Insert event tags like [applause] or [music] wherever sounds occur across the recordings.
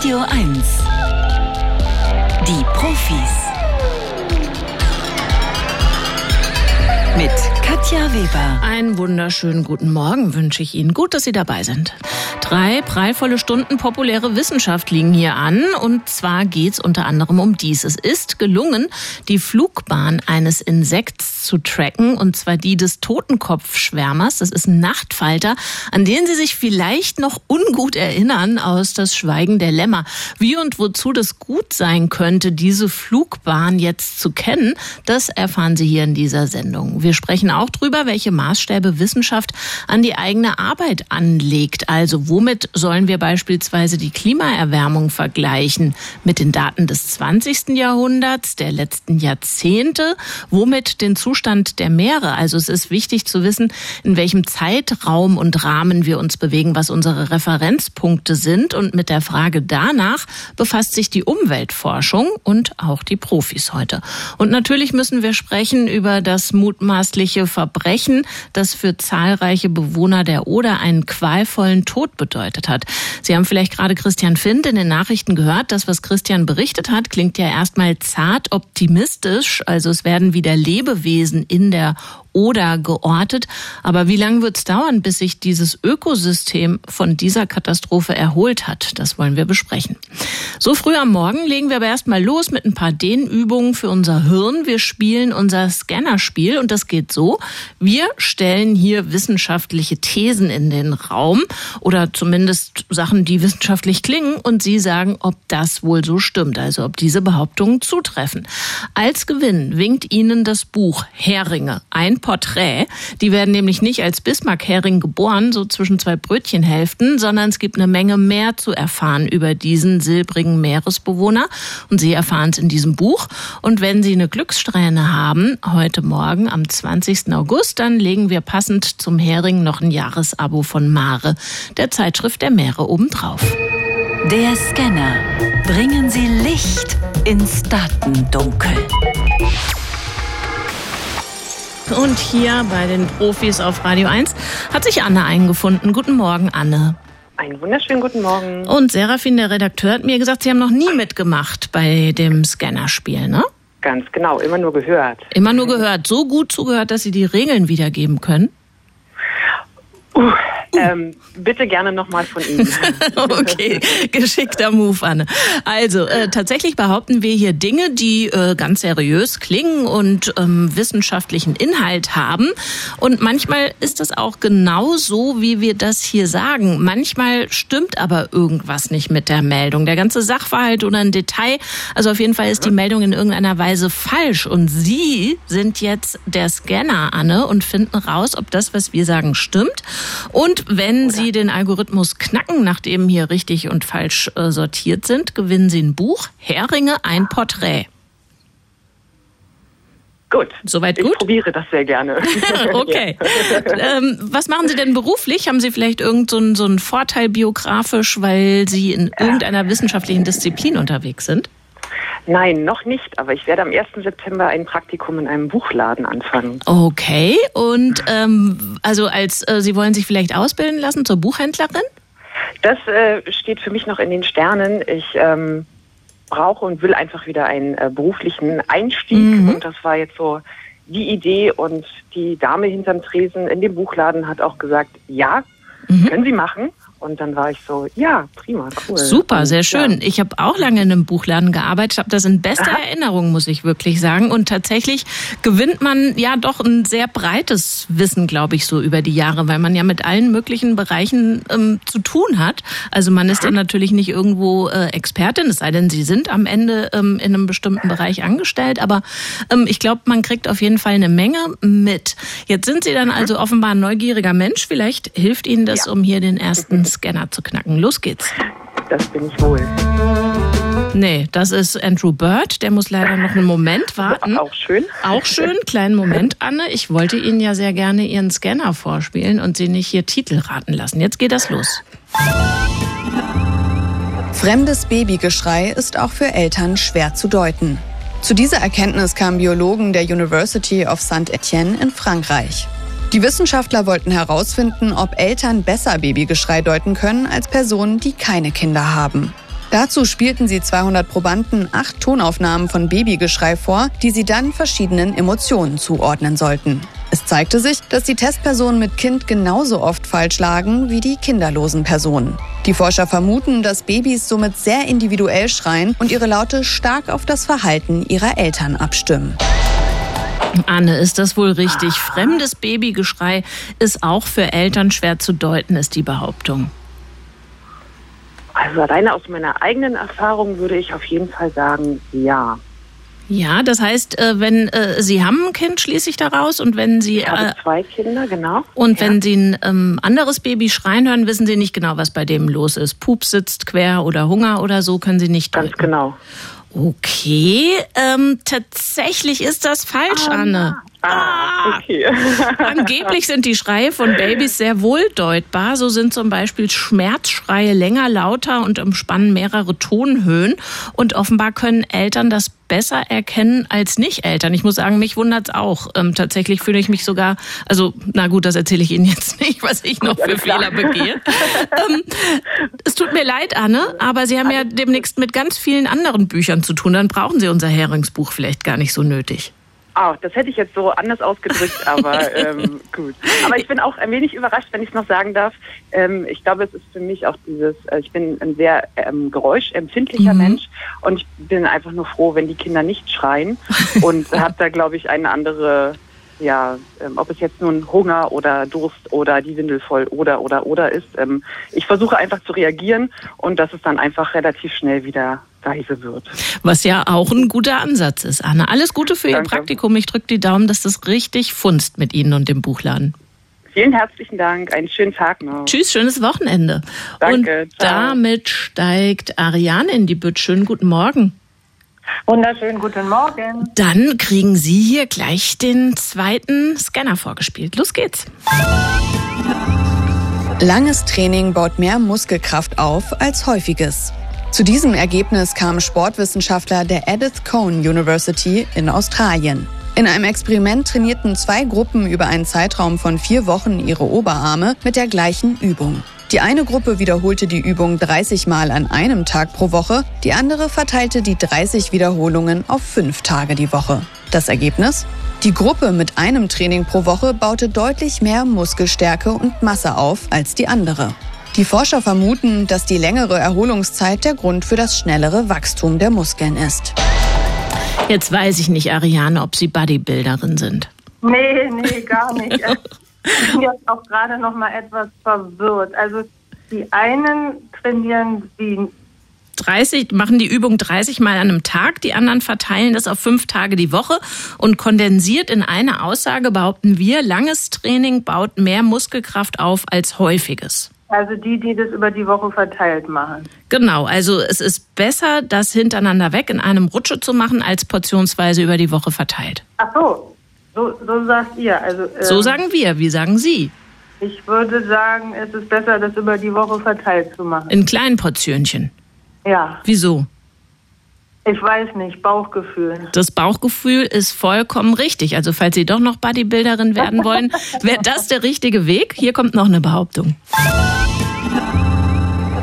Radio 1. Die Profis. Mit Katja Weber. Einen wunderschönen guten Morgen wünsche ich Ihnen. Gut, dass Sie dabei sind. Drei prallvolle Stunden populäre Wissenschaft liegen hier an. Und zwar geht es unter anderem um dies. Es ist gelungen, die Flugbahn eines Insekts zu tracken. Und zwar die des Totenkopfschwärmers. Das ist ein Nachtfalter, an den Sie sich vielleicht noch ungut erinnern aus Das Schweigen der Lämmer. Wie und wozu das gut sein könnte, diese Flugbahn jetzt zu kennen, das erfahren Sie hier in dieser Sendung. Wir sprechen auch drüber, welche Maßstäbe Wissenschaft an die eigene Arbeit anlegt. Also wo Womit sollen wir beispielsweise die Klimaerwärmung vergleichen? Mit den Daten des 20. Jahrhunderts, der letzten Jahrzehnte? Womit den Zustand der Meere? Also es ist wichtig zu wissen, in welchem Zeitraum und Rahmen wir uns bewegen, was unsere Referenzpunkte sind. Und mit der Frage danach befasst sich die Umweltforschung und auch die Profis heute. Und natürlich müssen wir sprechen über das mutmaßliche Verbrechen, das für zahlreiche Bewohner der Oder einen qualvollen Tod bedeutet bedeutet hat. Sie haben vielleicht gerade Christian Find in den Nachrichten gehört. Das, was Christian berichtet hat, klingt ja erstmal zart optimistisch. Also es werden wieder Lebewesen in der oder geortet. Aber wie lange wird es dauern, bis sich dieses Ökosystem von dieser Katastrophe erholt hat? Das wollen wir besprechen. So früh am Morgen legen wir aber erstmal los mit ein paar Dehnübungen für unser Hirn. Wir spielen unser Scannerspiel und das geht so. Wir stellen hier wissenschaftliche Thesen in den Raum oder zumindest Sachen, die wissenschaftlich klingen und Sie sagen, ob das wohl so stimmt, also ob diese Behauptungen zutreffen. Als Gewinn winkt Ihnen das Buch Heringe, ein Porträt. Die werden nämlich nicht als Bismarck-Hering geboren, so zwischen zwei Brötchenhälften, sondern es gibt eine Menge mehr zu erfahren über diesen silbrigen Meeresbewohner. Und Sie erfahren es in diesem Buch. Und wenn Sie eine Glückssträhne haben, heute Morgen am 20. August, dann legen wir passend zum Hering noch ein Jahresabo von Mare, der Zeitschrift der Meere obendrauf. Der Scanner. Bringen Sie Licht ins Datendunkel. Und hier bei den Profis auf Radio 1 hat sich Anne eingefunden. Guten Morgen, Anne. Einen wunderschönen guten Morgen. Und Serafin, der Redakteur, hat mir gesagt, Sie haben noch nie mitgemacht bei dem Scannerspiel, ne? Ganz genau, immer nur gehört. Immer nur gehört. So gut zugehört, dass Sie die Regeln wiedergeben können? Uh, ähm, bitte gerne nochmal von Ihnen. [laughs] okay, geschickter Move, Anne. Also, äh, tatsächlich behaupten wir hier Dinge, die äh, ganz seriös klingen und ähm, wissenschaftlichen Inhalt haben. Und manchmal ist es auch genau so, wie wir das hier sagen. Manchmal stimmt aber irgendwas nicht mit der Meldung. Der ganze Sachverhalt oder ein Detail. Also auf jeden Fall ist die Meldung in irgendeiner Weise falsch. Und Sie sind jetzt der Scanner, Anne, und finden raus, ob das, was wir sagen, stimmt. Und wenn Oder? Sie den Algorithmus knacken, nachdem hier richtig und falsch äh, sortiert sind, gewinnen Sie ein Buch, Heringe, ein Porträt. Gut. Soweit gut? Ich probiere das sehr gerne. [laughs] okay. ähm, was machen Sie denn beruflich? Haben Sie vielleicht irgendeinen so, so einen Vorteil biografisch, weil Sie in irgendeiner wissenschaftlichen Disziplin unterwegs sind? Nein, noch nicht, aber ich werde am 1. September ein Praktikum in einem Buchladen anfangen. Okay, und ähm, also als äh, Sie wollen sich vielleicht ausbilden lassen zur Buchhändlerin? Das äh, steht für mich noch in den Sternen. Ich ähm, brauche und will einfach wieder einen äh, beruflichen Einstieg mhm. und das war jetzt so die Idee und die Dame hinterm Tresen in dem Buchladen hat auch gesagt, ja, mhm. können Sie machen. Und dann war ich so, ja, prima, cool. Super, sehr schön. Ja. Ich habe auch lange in einem Buchladen gearbeitet, habe das in bester Aha. Erinnerung, muss ich wirklich sagen. Und tatsächlich gewinnt man ja doch ein sehr breites Wissen, glaube ich, so über die Jahre, weil man ja mit allen möglichen Bereichen ähm, zu tun hat. Also man ist dann natürlich nicht irgendwo äh, Expertin, es sei denn, sie sind am Ende ähm, in einem bestimmten Bereich angestellt. Aber ähm, ich glaube, man kriegt auf jeden Fall eine Menge mit. Jetzt sind Sie dann also offenbar ein neugieriger Mensch. Vielleicht hilft Ihnen das, ja. um hier den ersten [laughs] Scanner zu knacken. Los geht's. Das bin ich wohl. Nee, das ist Andrew Bird. Der muss leider noch einen Moment warten. Auch schön. Auch schön. Kleinen Moment, Anne. Ich wollte Ihnen ja sehr gerne Ihren Scanner vorspielen und Sie nicht hier Titel raten lassen. Jetzt geht das los. Fremdes Babygeschrei ist auch für Eltern schwer zu deuten. Zu dieser Erkenntnis kamen Biologen der University of Saint-Etienne in Frankreich. Die Wissenschaftler wollten herausfinden, ob Eltern besser Babygeschrei deuten können als Personen, die keine Kinder haben. Dazu spielten sie 200 Probanden acht Tonaufnahmen von Babygeschrei vor, die sie dann verschiedenen Emotionen zuordnen sollten. Es zeigte sich, dass die Testpersonen mit Kind genauso oft falsch lagen wie die kinderlosen Personen. Die Forscher vermuten, dass Babys somit sehr individuell schreien und ihre Laute stark auf das Verhalten ihrer Eltern abstimmen. Anne, ist das wohl richtig? Fremdes Babygeschrei ist auch für Eltern schwer zu deuten, ist die Behauptung. Also alleine aus meiner eigenen Erfahrung würde ich auf jeden Fall sagen, ja. Ja, das heißt, äh, wenn äh, Sie haben ein Kind, schließe ich daraus, und wenn Sie ich habe äh, zwei Kinder, genau. Und ja. wenn Sie ein ähm, anderes Baby schreien hören, wissen Sie nicht genau, was bei dem los ist. Pup sitzt quer oder Hunger oder so, können Sie nicht. Ganz deuten. genau. Okay, ähm, tatsächlich ist das falsch, ah, Anne. Ah, okay. [laughs] Angeblich sind die Schreie von Babys sehr wohl deutbar. So sind zum Beispiel Schmerzschreie länger, lauter und umspannen mehrere Tonhöhen. Und offenbar können Eltern das besser erkennen als Nicht-Eltern. Ich muss sagen, mich wundert's auch. Ähm, tatsächlich fühle ich mich sogar, also na gut, das erzähle ich Ihnen jetzt nicht, was ich noch für Fehler begehe. ähm, es tut mir leid, Anne, aber Sie haben ja demnächst mit ganz vielen anderen Büchern zu tun. Dann brauchen Sie unser Heringsbuch vielleicht gar nicht so nötig. Oh, das hätte ich jetzt so anders ausgedrückt, aber [laughs] ähm, gut. Aber ich bin auch ein wenig überrascht, wenn ich es noch sagen darf. Ähm, ich glaube, es ist für mich auch dieses, äh, ich bin ein sehr ähm, geräuschempfindlicher mhm. Mensch und ich bin einfach nur froh, wenn die Kinder nicht schreien [laughs] und habe da, glaube ich, eine andere ja, ähm, ob es jetzt nun Hunger oder Durst oder die Windel voll oder oder oder ist. Ähm, ich versuche einfach zu reagieren und dass es dann einfach relativ schnell wieder leise wird. Was ja auch ein guter Ansatz ist, Anne. Alles Gute für Danke. Ihr Praktikum. Ich drücke die Daumen, dass das richtig funzt mit Ihnen und dem Buchladen. Vielen herzlichen Dank. Einen schönen Tag noch. Tschüss, schönes Wochenende. Danke. Und ciao. damit steigt Ariane in die Bütt. Schönen guten Morgen. Wunderschönen guten Morgen. Dann kriegen Sie hier gleich den zweiten Scanner vorgespielt. Los geht's. Langes Training baut mehr Muskelkraft auf als häufiges. Zu diesem Ergebnis kam Sportwissenschaftler der Edith Cohn University in Australien. In einem Experiment trainierten zwei Gruppen über einen Zeitraum von vier Wochen ihre Oberarme mit der gleichen Übung. Die eine Gruppe wiederholte die Übung 30 Mal an einem Tag pro Woche, die andere verteilte die 30 Wiederholungen auf fünf Tage die Woche. Das Ergebnis? Die Gruppe mit einem Training pro Woche baute deutlich mehr Muskelstärke und Masse auf als die andere. Die Forscher vermuten, dass die längere Erholungszeit der Grund für das schnellere Wachstum der Muskeln ist. Jetzt weiß ich nicht, Ariane, ob Sie Bodybuilderin sind. Nee, nee, gar nicht. [laughs] Ich bin jetzt auch gerade noch mal etwas verwirrt. Also die einen trainieren wie 30, machen die Übung 30 Mal an einem Tag, die anderen verteilen das auf fünf Tage die Woche und kondensiert in eine Aussage behaupten wir, langes Training baut mehr Muskelkraft auf als häufiges. Also die, die das über die Woche verteilt machen. Genau, also es ist besser, das hintereinander weg in einem Rutsche zu machen, als portionsweise über die Woche verteilt. Ach so, so, so sagt ihr. Also, ähm, so sagen wir. Wie sagen Sie? Ich würde sagen, es ist besser, das über die Woche verteilt zu machen. In kleinen Portionchen? Ja. Wieso? Ich weiß nicht, Bauchgefühl. Das Bauchgefühl ist vollkommen richtig. Also falls Sie doch noch Bodybuilderin werden [laughs] wollen, wäre das der richtige Weg. Hier kommt noch eine Behauptung.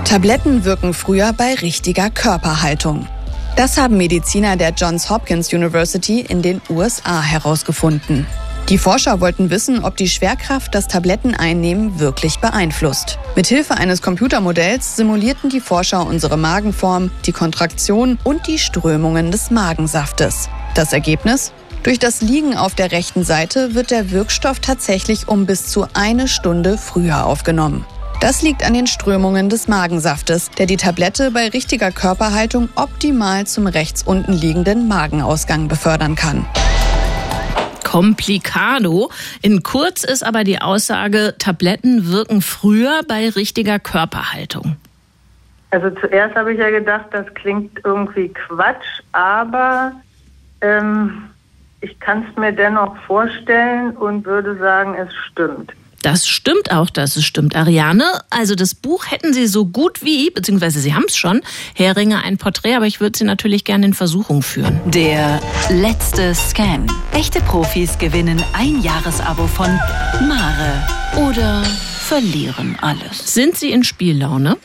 Tabletten wirken früher bei richtiger Körperhaltung. Das haben Mediziner der Johns Hopkins University in den USA herausgefunden. Die Forscher wollten wissen, ob die Schwerkraft das Tabletteneinnehmen wirklich beeinflusst. Mithilfe eines Computermodells simulierten die Forscher unsere Magenform, die Kontraktion und die Strömungen des Magensaftes. Das Ergebnis? Durch das Liegen auf der rechten Seite wird der Wirkstoff tatsächlich um bis zu eine Stunde früher aufgenommen. Das liegt an den Strömungen des Magensaftes, der die Tablette bei richtiger Körperhaltung optimal zum rechts unten liegenden Magenausgang befördern kann. Komplikado. In kurz ist aber die Aussage, Tabletten wirken früher bei richtiger Körperhaltung. Also zuerst habe ich ja gedacht, das klingt irgendwie Quatsch, aber ähm, ich kann es mir dennoch vorstellen und würde sagen, es stimmt. Das stimmt auch, dass es stimmt, Ariane. Also das Buch hätten Sie so gut wie, beziehungsweise Sie haben es schon, Heringe ein Porträt, aber ich würde Sie natürlich gerne in Versuchung führen. Der letzte Scan. Echte Profis gewinnen ein Jahresabo von Mare oder verlieren alles. Sind Sie in Spiellaune?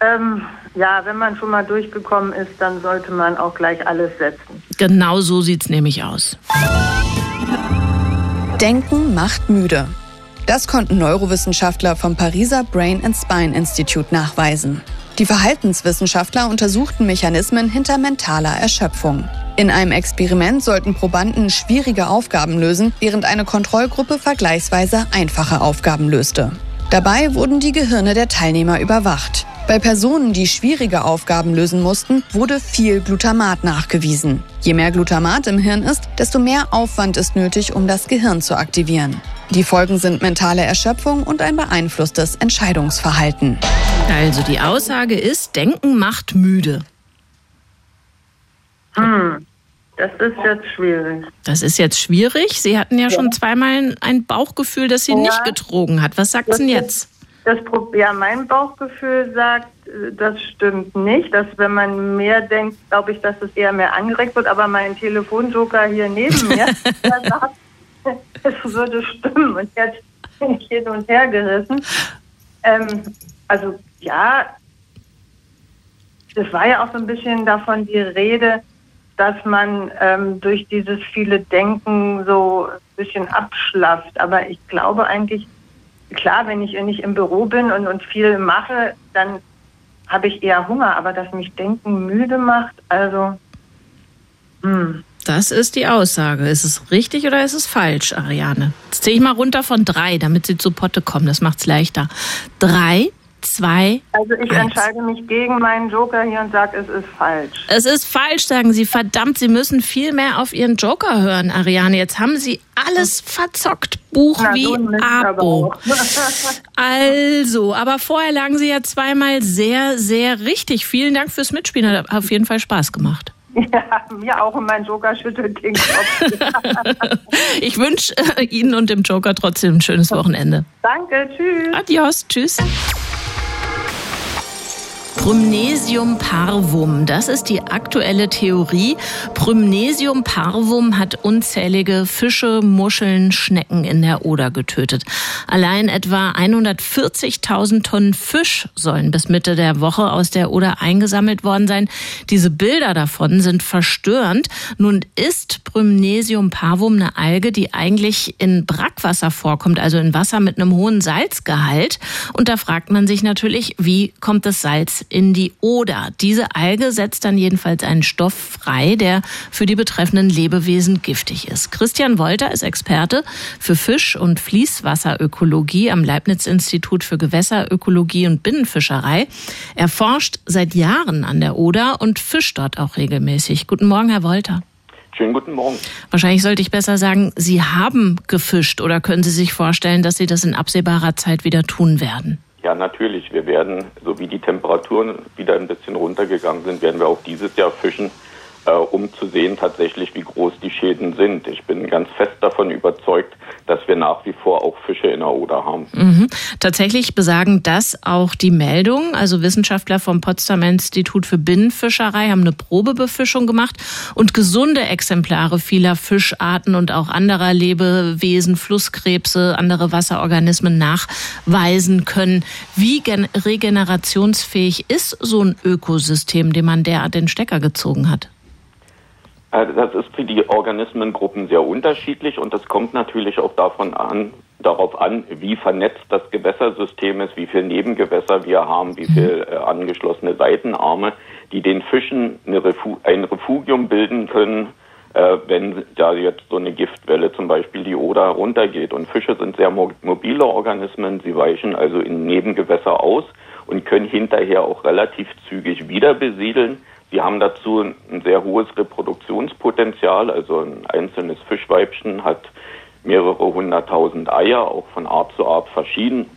Ähm, ja, wenn man schon mal durchgekommen ist, dann sollte man auch gleich alles setzen. Genau so sieht es nämlich aus. Denken macht müde. Das konnten Neurowissenschaftler vom Pariser Brain and Spine Institute nachweisen. Die Verhaltenswissenschaftler untersuchten Mechanismen hinter mentaler Erschöpfung. In einem Experiment sollten Probanden schwierige Aufgaben lösen, während eine Kontrollgruppe vergleichsweise einfache Aufgaben löste. Dabei wurden die Gehirne der Teilnehmer überwacht. Bei Personen, die schwierige Aufgaben lösen mussten, wurde viel Glutamat nachgewiesen. Je mehr Glutamat im Hirn ist, desto mehr Aufwand ist nötig, um das Gehirn zu aktivieren. Die Folgen sind mentale Erschöpfung und ein beeinflusstes Entscheidungsverhalten. Also die Aussage ist, Denken macht müde. Hm, das ist jetzt schwierig. Das ist jetzt schwierig. Sie hatten ja, ja. schon zweimal ein Bauchgefühl, das Sie ja. nicht getrogen hat. Was sagt Sie jetzt? Das, ja, mein Bauchgefühl sagt, äh, das stimmt nicht. Dass wenn man mehr denkt, glaube ich, dass es eher mehr angeregt wird. Aber mein Telefonjoker hier neben mir, [laughs] der sagt, [laughs] es würde stimmen. Und jetzt bin ich hin und her gerissen. Ähm, also ja, das war ja auch so ein bisschen davon die Rede, dass man ähm, durch dieses viele Denken so ein bisschen abschlafft. Aber ich glaube eigentlich, klar, wenn ich nicht im Büro bin und, und viel mache, dann habe ich eher Hunger, aber dass mich Denken müde macht, also. Hm. Das ist die Aussage. Ist es richtig oder ist es falsch, Ariane? Jetzt zähle ich mal runter von drei, damit Sie zu Potte kommen. Das macht es leichter. Drei, zwei. Also ich eins. entscheide mich gegen meinen Joker hier und sage, es ist falsch. Es ist falsch, sagen Sie. Verdammt, Sie müssen viel mehr auf Ihren Joker hören, Ariane. Jetzt haben Sie alles verzockt. Buch Na, wie Abo. [laughs] [laughs] also, aber vorher lagen Sie ja zweimal sehr, sehr richtig. Vielen Dank fürs Mitspielen. Hat auf jeden Fall Spaß gemacht. Ja, mir auch und mein Joker schüttelt den Kopf. [laughs] ich wünsche äh, Ihnen und dem Joker trotzdem ein schönes Wochenende. Danke, tschüss. Adios, tschüss. Prymnesium parvum, das ist die aktuelle Theorie. Prymnesium parvum hat unzählige Fische, Muscheln, Schnecken in der Oder getötet. Allein etwa 140.000 Tonnen Fisch sollen bis Mitte der Woche aus der Oder eingesammelt worden sein. Diese Bilder davon sind verstörend. Nun ist Prymnesium parvum eine Alge, die eigentlich in Brackwasser vorkommt, also in Wasser mit einem hohen Salzgehalt. Und da fragt man sich natürlich, wie kommt das Salz in die Oder. Diese Alge setzt dann jedenfalls einen Stoff frei, der für die betreffenden Lebewesen giftig ist. Christian Wolter ist Experte für Fisch- und Fließwasserökologie am Leibniz-Institut für Gewässerökologie und Binnenfischerei. Er forscht seit Jahren an der Oder und fischt dort auch regelmäßig. Guten Morgen, Herr Wolter. Schönen guten Morgen. Wahrscheinlich sollte ich besser sagen, Sie haben gefischt oder können Sie sich vorstellen, dass Sie das in absehbarer Zeit wieder tun werden? Ja, natürlich. Wir werden, so wie die Temperaturen wieder ein bisschen runtergegangen sind, werden wir auch dieses Jahr fischen äh, um zu sehen tatsächlich, wie groß die Schäden sind. Ich bin ganz fest davon überzeugt, dass wir nach wie vor auch Fische in der Oder haben. Mhm. Tatsächlich besagen das auch die Meldungen. Also Wissenschaftler vom Potsdamer Institut für Binnenfischerei haben eine Probebefischung gemacht und gesunde Exemplare vieler Fischarten und auch anderer Lebewesen, Flusskrebse, andere Wasserorganismen nachweisen können. Wie regenerationsfähig ist so ein Ökosystem, dem man derart den Stecker gezogen hat? Äh, das ist für die Organismengruppen sehr unterschiedlich und das kommt natürlich auch davon an, darauf an, wie vernetzt das Gewässersystem ist, wie viele Nebengewässer wir haben, wie viele äh, angeschlossene Seitenarme, die den Fischen Refu ein Refugium bilden können, äh, wenn da jetzt so eine Giftwelle zum Beispiel die Oder runtergeht. Und Fische sind sehr mobile Organismen, sie weichen also in Nebengewässer aus und können hinterher auch relativ zügig wieder besiedeln. Sie haben dazu ein sehr hohes Reproduktionspotenzial. Also ein einzelnes Fischweibchen hat mehrere hunderttausend Eier, auch von Art zu Art verschieden,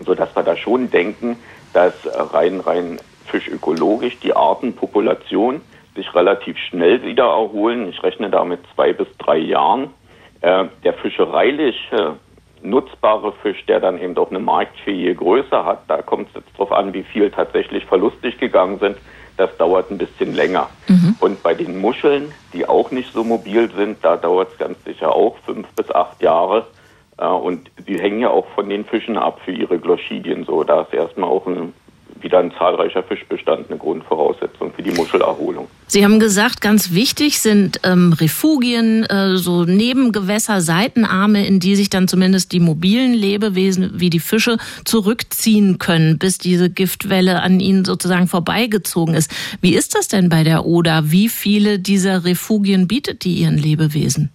sodass wir da schon denken, dass rein, rein fischökologisch die Artenpopulation sich relativ schnell wieder erholen. Ich rechne da mit zwei bis drei Jahren. Äh, der fischereilich nutzbare Fisch, der dann eben auch eine marktfähige Größe hat, da kommt es jetzt darauf an, wie viel tatsächlich verlustig gegangen sind das dauert ein bisschen länger. Mhm. Und bei den Muscheln, die auch nicht so mobil sind, da dauert es ganz sicher auch fünf bis acht Jahre. Äh, und die hängen ja auch von den Fischen ab für ihre Gloschidien. So, da ist erstmal auch ein wieder ein zahlreicher Fischbestand eine Grundvoraussetzung für die Muschelerholung. Sie haben gesagt, ganz wichtig sind ähm, Refugien, äh, so Nebengewässer, Seitenarme, in die sich dann zumindest die mobilen Lebewesen wie die Fische zurückziehen können, bis diese Giftwelle an ihnen sozusagen vorbeigezogen ist. Wie ist das denn bei der Oder? Wie viele dieser Refugien bietet die ihren Lebewesen?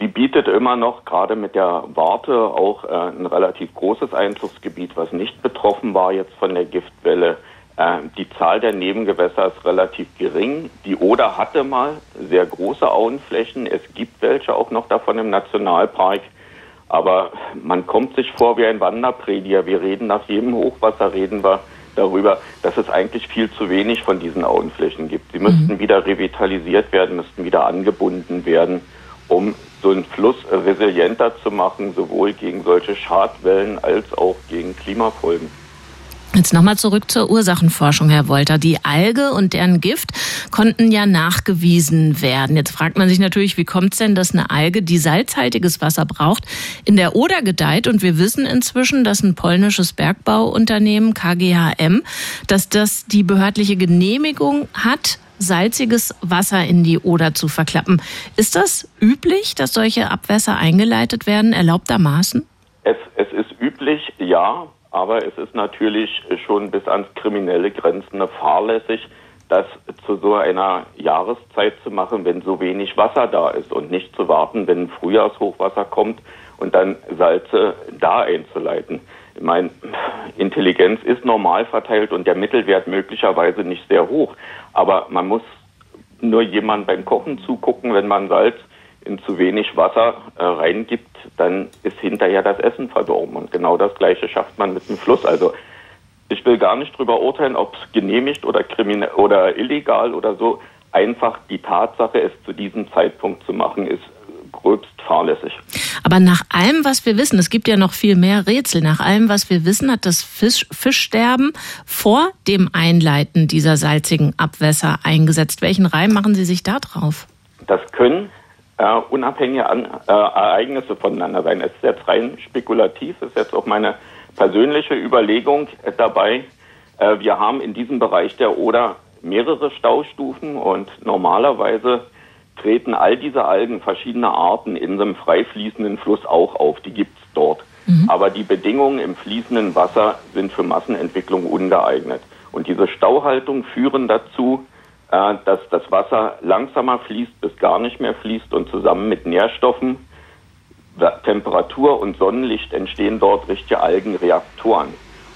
Sie bietet immer noch gerade mit der Warte auch äh, ein relativ großes Einzugsgebiet, was nicht betroffen war jetzt von der Giftwelle. Äh, die Zahl der Nebengewässer ist relativ gering. Die Oder hatte mal sehr große Auenflächen. Es gibt welche auch noch davon im Nationalpark. Aber man kommt sich vor wie ein Wanderprediger. Wir reden nach jedem Hochwasser, reden wir darüber, dass es eigentlich viel zu wenig von diesen Auenflächen gibt. Sie müssten mhm. wieder revitalisiert werden, müssten wieder angebunden werden, um so einen Fluss resilienter zu machen, sowohl gegen solche Schadwellen als auch gegen Klimafolgen. Jetzt nochmal zurück zur Ursachenforschung, Herr Wolter. Die Alge und deren Gift konnten ja nachgewiesen werden. Jetzt fragt man sich natürlich, wie kommt es denn, dass eine Alge, die salzhaltiges Wasser braucht, in der Oder gedeiht? Und wir wissen inzwischen, dass ein polnisches Bergbauunternehmen, KGHM, dass das die behördliche Genehmigung hat, salziges Wasser in die Oder zu verklappen. Ist das üblich, dass solche Abwässer eingeleitet werden, erlaubtermaßen? Es, es ist üblich, ja, aber es ist natürlich schon bis ans kriminelle Grenzen fahrlässig, das zu so einer Jahreszeit zu machen, wenn so wenig Wasser da ist und nicht zu warten, wenn Frühjahrshochwasser kommt und dann Salze da einzuleiten. Ich meine, Intelligenz ist normal verteilt und der Mittelwert möglicherweise nicht sehr hoch. Aber man muss nur jemand beim Kochen zugucken, wenn man Salz in zu wenig Wasser äh, reingibt, dann ist hinterher das Essen verdorben. Und genau das Gleiche schafft man mit dem Fluss. Also ich will gar nicht drüber urteilen, ob es genehmigt oder kriminell oder illegal oder so. Einfach die Tatsache, es zu diesem Zeitpunkt zu machen, ist gröbst fahrlässig. Aber nach allem, was wir wissen, es gibt ja noch viel mehr Rätsel, nach allem, was wir wissen, hat das Fisch, Fischsterben vor dem Einleiten dieser salzigen Abwässer eingesetzt. Welchen Reim machen Sie sich da drauf? Das können äh, unabhängige An äh, Ereignisse voneinander sein. Es ist jetzt rein spekulativ, ist jetzt auch meine persönliche Überlegung äh, dabei. Wir haben in diesem Bereich der Oder mehrere Staustufen und normalerweise treten all diese Algen verschiedener Arten in einem frei fließenden Fluss auch auf. Die gibt es dort. Mhm. Aber die Bedingungen im fließenden Wasser sind für Massenentwicklung ungeeignet. Und diese Stauhaltung führen dazu, äh, dass das Wasser langsamer fließt, bis gar nicht mehr fließt und zusammen mit Nährstoffen, Temperatur und Sonnenlicht entstehen dort richtige Algenreaktoren.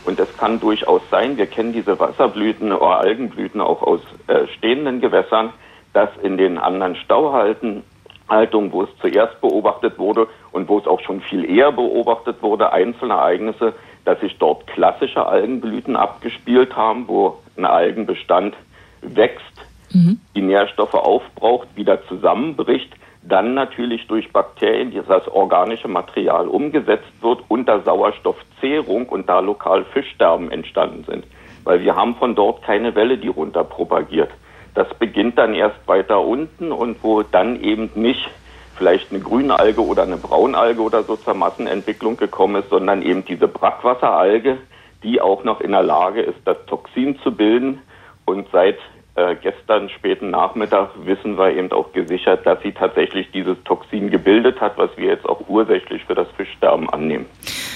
Und es kann durchaus sein, wir kennen diese Wasserblüten oder Algenblüten auch aus äh, stehenden Gewässern, dass in den anderen Stauhalten Haltung, wo es zuerst beobachtet wurde und wo es auch schon viel eher beobachtet wurde, einzelne Ereignisse, dass sich dort klassische Algenblüten abgespielt haben, wo ein Algenbestand wächst, mhm. die Nährstoffe aufbraucht, wieder zusammenbricht, dann natürlich durch Bakterien das organische Material umgesetzt wird unter Sauerstoffzehrung und da lokal Fischsterben entstanden sind. Weil wir haben von dort keine Welle, die runter propagiert. Das beginnt dann erst weiter unten und wo dann eben nicht vielleicht eine Grünalge oder eine Braunalge oder so zur Massenentwicklung gekommen ist, sondern eben diese Brackwasseralge, die auch noch in der Lage ist, das Toxin zu bilden und seit äh, gestern späten Nachmittag wissen wir eben auch gesichert, dass sie tatsächlich dieses Toxin gebildet hat, was wir jetzt auch ursächlich für das Fischsterben annehmen.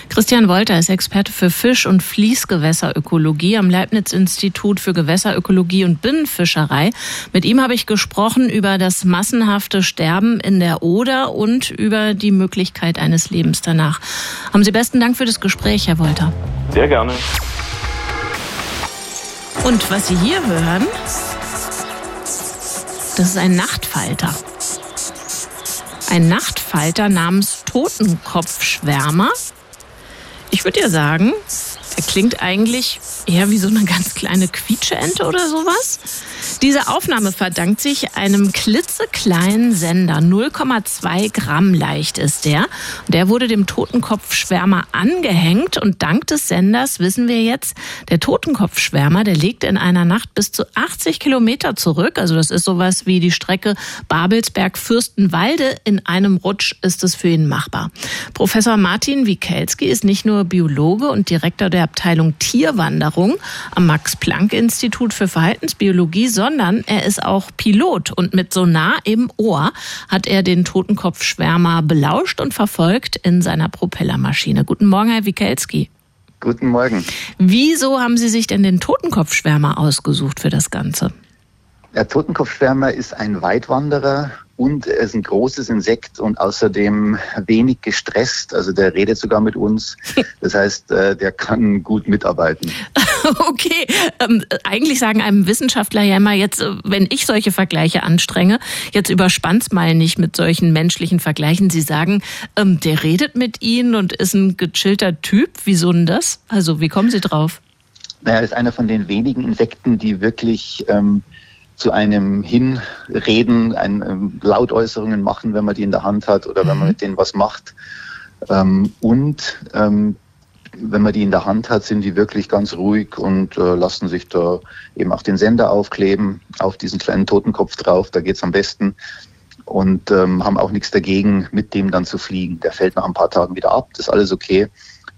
Christian Wolter ist Experte für Fisch- und Fließgewässerökologie am Leibniz-Institut für Gewässerökologie und Binnenfischerei. Mit ihm habe ich gesprochen über das massenhafte Sterben in der Oder und über die Möglichkeit eines Lebens danach. Haben Sie besten Dank für das Gespräch, Herr Wolter. Sehr gerne. Und was Sie hier hören, das ist ein Nachtfalter. Ein Nachtfalter namens Totenkopfschwärmer. Ich würde ja sagen, er klingt eigentlich eher wie so eine ganz kleine Quietscheente oder sowas. Diese Aufnahme verdankt sich einem klitzekleinen Sender. 0,2 Gramm leicht ist der. Der wurde dem Totenkopfschwärmer angehängt und dank des Senders wissen wir jetzt, der Totenkopfschwärmer, der legt in einer Nacht bis zu 80 Kilometer zurück. Also das ist sowas wie die Strecke Babelsberg-Fürstenwalde. In einem Rutsch ist es für ihn machbar. Professor Martin Wikelski ist nicht nur Biologe und Direktor der Abteilung Tierwanderung am Max-Planck-Institut für Verhaltensbiologie, sondern sondern er ist auch Pilot und mit Sonar im Ohr hat er den Totenkopfschwärmer belauscht und verfolgt in seiner Propellermaschine. Guten Morgen, Herr Wikelski. Guten Morgen. Wieso haben Sie sich denn den Totenkopfschwärmer ausgesucht für das Ganze? Der Totenkopfschwärmer ist ein Weitwanderer und er ist ein großes Insekt und außerdem wenig gestresst. Also der redet sogar mit uns. [laughs] Das heißt, äh, der kann gut mitarbeiten. [laughs] [laughs] Okay, ähm, eigentlich sagen einem Wissenschaftler ja immer jetzt, äh, wenn ich solche Vergleiche anstrenge, jetzt überspannt's mal nicht mit solchen menschlichen Vergleichen. Sie sagen, ähm, der redet mit Ihnen und ist ein gechillter Typ. Wieso denn das? Also wie kommen Sie drauf? Naja, er ist einer von den wenigen Insekten, die wirklich ähm, zu einem hinreden, ein, ähm, Lautäußerungen machen, wenn man die in der Hand hat oder mhm. wenn man mhm. mit denen was macht. Ähm, und ähm, wenn man die in der Hand hat, sind die wirklich ganz ruhig und äh, lassen sich da eben auch den Sender aufkleben, auf diesen kleinen Totenkopf drauf, da geht's am besten. Und ähm, haben auch nichts dagegen, mit dem dann zu fliegen. Der fällt nach ein paar Tagen wieder ab, das ist alles okay.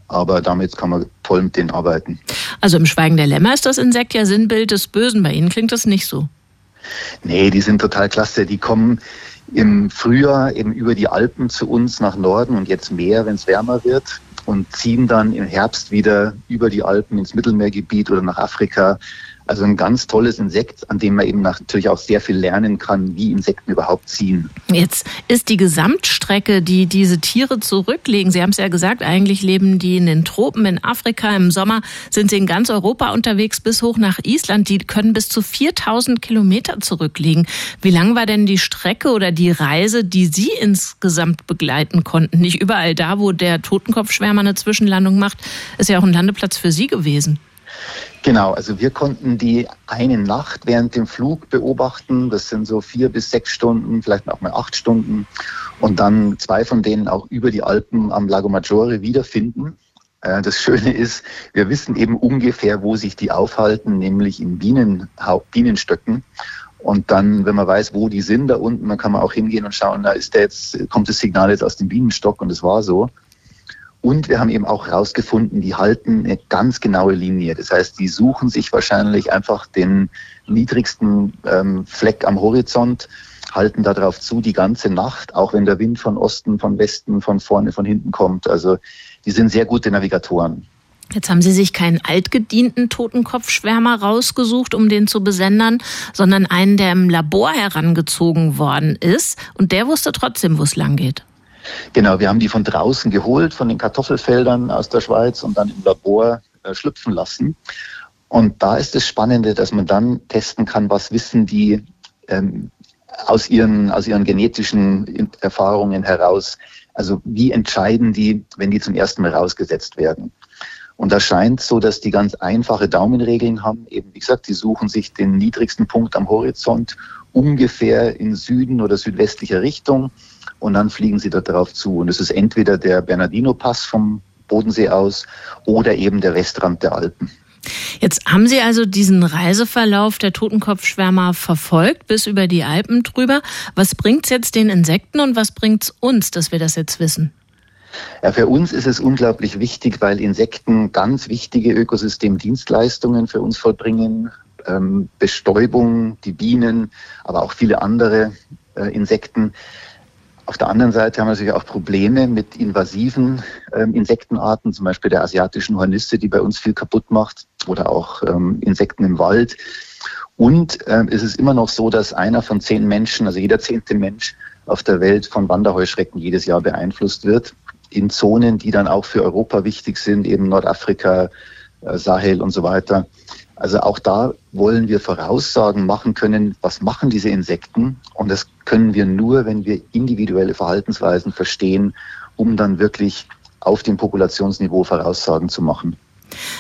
Aber damit kann man toll mit denen arbeiten. Also im Schweigen der Lämmer ist das Insekt ja Sinnbild des Bösen. Bei Ihnen klingt das nicht so. Nee, die sind total klasse. Die kommen im Frühjahr eben über die Alpen zu uns nach Norden und jetzt mehr, wenn es wärmer wird und ziehen dann im Herbst wieder über die Alpen ins Mittelmeergebiet oder nach Afrika. Also ein ganz tolles Insekt, an dem man eben natürlich auch sehr viel lernen kann, wie Insekten überhaupt ziehen. Jetzt ist die Gesamtstrecke, die diese Tiere zurücklegen, Sie haben es ja gesagt, eigentlich leben die in den Tropen in Afrika. Im Sommer sind sie in ganz Europa unterwegs bis hoch nach Island. Die können bis zu 4000 Kilometer zurücklegen. Wie lang war denn die Strecke oder die Reise, die Sie insgesamt begleiten konnten? Nicht überall da, wo der Totenkopfschwärmer eine Zwischenlandung macht, ist ja auch ein Landeplatz für Sie gewesen. Genau, also wir konnten die eine Nacht während dem Flug beobachten. Das sind so vier bis sechs Stunden, vielleicht auch mal acht Stunden. Und dann zwei von denen auch über die Alpen am Lago Maggiore wiederfinden. Äh, das Schöne ist, wir wissen eben ungefähr, wo sich die aufhalten, nämlich in Bienen, Bienenstöcken. Und dann, wenn man weiß, wo die sind da unten, dann kann man auch hingehen und schauen, da ist der jetzt, kommt das Signal jetzt aus dem Bienenstock und es war so. Und wir haben eben auch herausgefunden, die halten eine ganz genaue Linie. Das heißt, die suchen sich wahrscheinlich einfach den niedrigsten ähm, Fleck am Horizont, halten darauf zu die ganze Nacht, auch wenn der Wind von Osten, von Westen, von vorne, von hinten kommt. Also die sind sehr gute Navigatoren. Jetzt haben Sie sich keinen altgedienten Totenkopfschwärmer rausgesucht, um den zu besendern, sondern einen, der im Labor herangezogen worden ist. Und der wusste trotzdem, wo es lang geht. Genau, wir haben die von draußen geholt, von den Kartoffelfeldern aus der Schweiz und dann im Labor äh, schlüpfen lassen. Und da ist das Spannende, dass man dann testen kann, was wissen die ähm, aus, ihren, aus ihren genetischen Erfahrungen heraus. Also wie entscheiden die, wenn die zum ersten Mal rausgesetzt werden? Und da scheint so, dass die ganz einfache Daumenregeln haben. Eben, wie gesagt, die suchen sich den niedrigsten Punkt am Horizont ungefähr in Süden oder südwestlicher Richtung und dann fliegen sie da drauf zu. Und es ist entweder der Bernardino-Pass vom Bodensee aus oder eben der Westrand der Alpen. Jetzt haben Sie also diesen Reiseverlauf der Totenkopfschwärmer verfolgt, bis über die Alpen drüber. Was bringt es jetzt den Insekten und was bringt es uns, dass wir das jetzt wissen? Ja, für uns ist es unglaublich wichtig, weil Insekten ganz wichtige Ökosystemdienstleistungen für uns vollbringen. Ähm, Bestäubung, die Bienen, aber auch viele andere äh, Insekten. Auf der anderen Seite haben wir natürlich auch Probleme mit invasiven ähm, Insektenarten, zum Beispiel der asiatischen Hornisse, die bei uns viel kaputt macht, oder auch ähm, Insekten im Wald. Und ähm, es ist immer noch so, dass einer von zehn Menschen, also jeder zehnte Mensch auf der Welt von Wanderheuschrecken jedes Jahr beeinflusst wird, in Zonen, die dann auch für Europa wichtig sind, eben Nordafrika, äh, Sahel und so weiter. Also auch da wollen wir Voraussagen machen können, was machen diese Insekten. Und das können wir nur, wenn wir individuelle Verhaltensweisen verstehen, um dann wirklich auf dem Populationsniveau Voraussagen zu machen.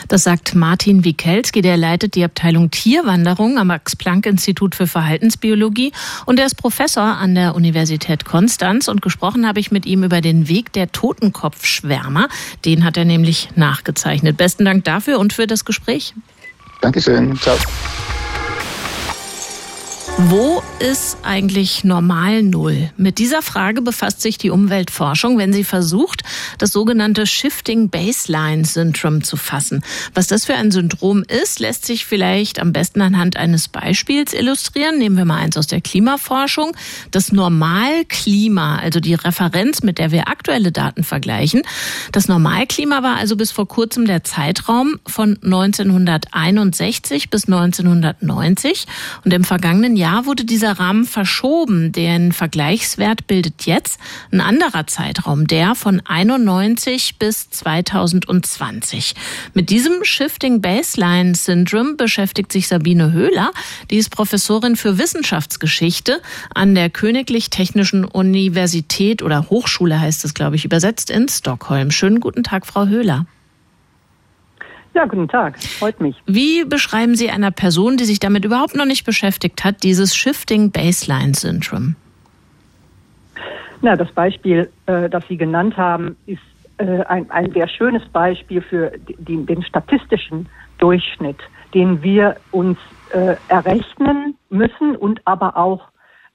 Das sagt Martin Wikelski, der leitet die Abteilung Tierwanderung am Max-Planck-Institut für Verhaltensbiologie und er ist Professor an der Universität Konstanz und gesprochen habe ich mit ihm über den Weg der Totenkopfschwärmer. Den hat er nämlich nachgezeichnet. Besten Dank dafür und für das Gespräch. Dankeschön. Ciao. Wo ist eigentlich normal Null? Mit dieser Frage befasst sich die Umweltforschung, wenn sie versucht, das sogenannte Shifting Baseline Syndrome zu fassen. Was das für ein Syndrom ist, lässt sich vielleicht am besten anhand eines Beispiels illustrieren. Nehmen wir mal eins aus der Klimaforschung. Das Normalklima, also die Referenz, mit der wir aktuelle Daten vergleichen. Das Normalklima war also bis vor kurzem der Zeitraum von 1961 bis 1990 und im vergangenen Jahr Jahr wurde dieser Rahmen verschoben. Den Vergleichswert bildet jetzt ein anderer Zeitraum, der von 91 bis 2020. Mit diesem Shifting Baseline Syndrome beschäftigt sich Sabine Höhler. Die ist Professorin für Wissenschaftsgeschichte an der Königlich Technischen Universität oder Hochschule heißt es, glaube ich, übersetzt in Stockholm. Schönen guten Tag, Frau Höhler. Ja, guten Tag. Freut mich. Wie beschreiben Sie einer Person, die sich damit überhaupt noch nicht beschäftigt hat, dieses Shifting Baseline Syndrome? Na, das Beispiel, äh, das Sie genannt haben, ist äh, ein, ein sehr schönes Beispiel für die, den statistischen Durchschnitt, den wir uns äh, errechnen müssen und aber auch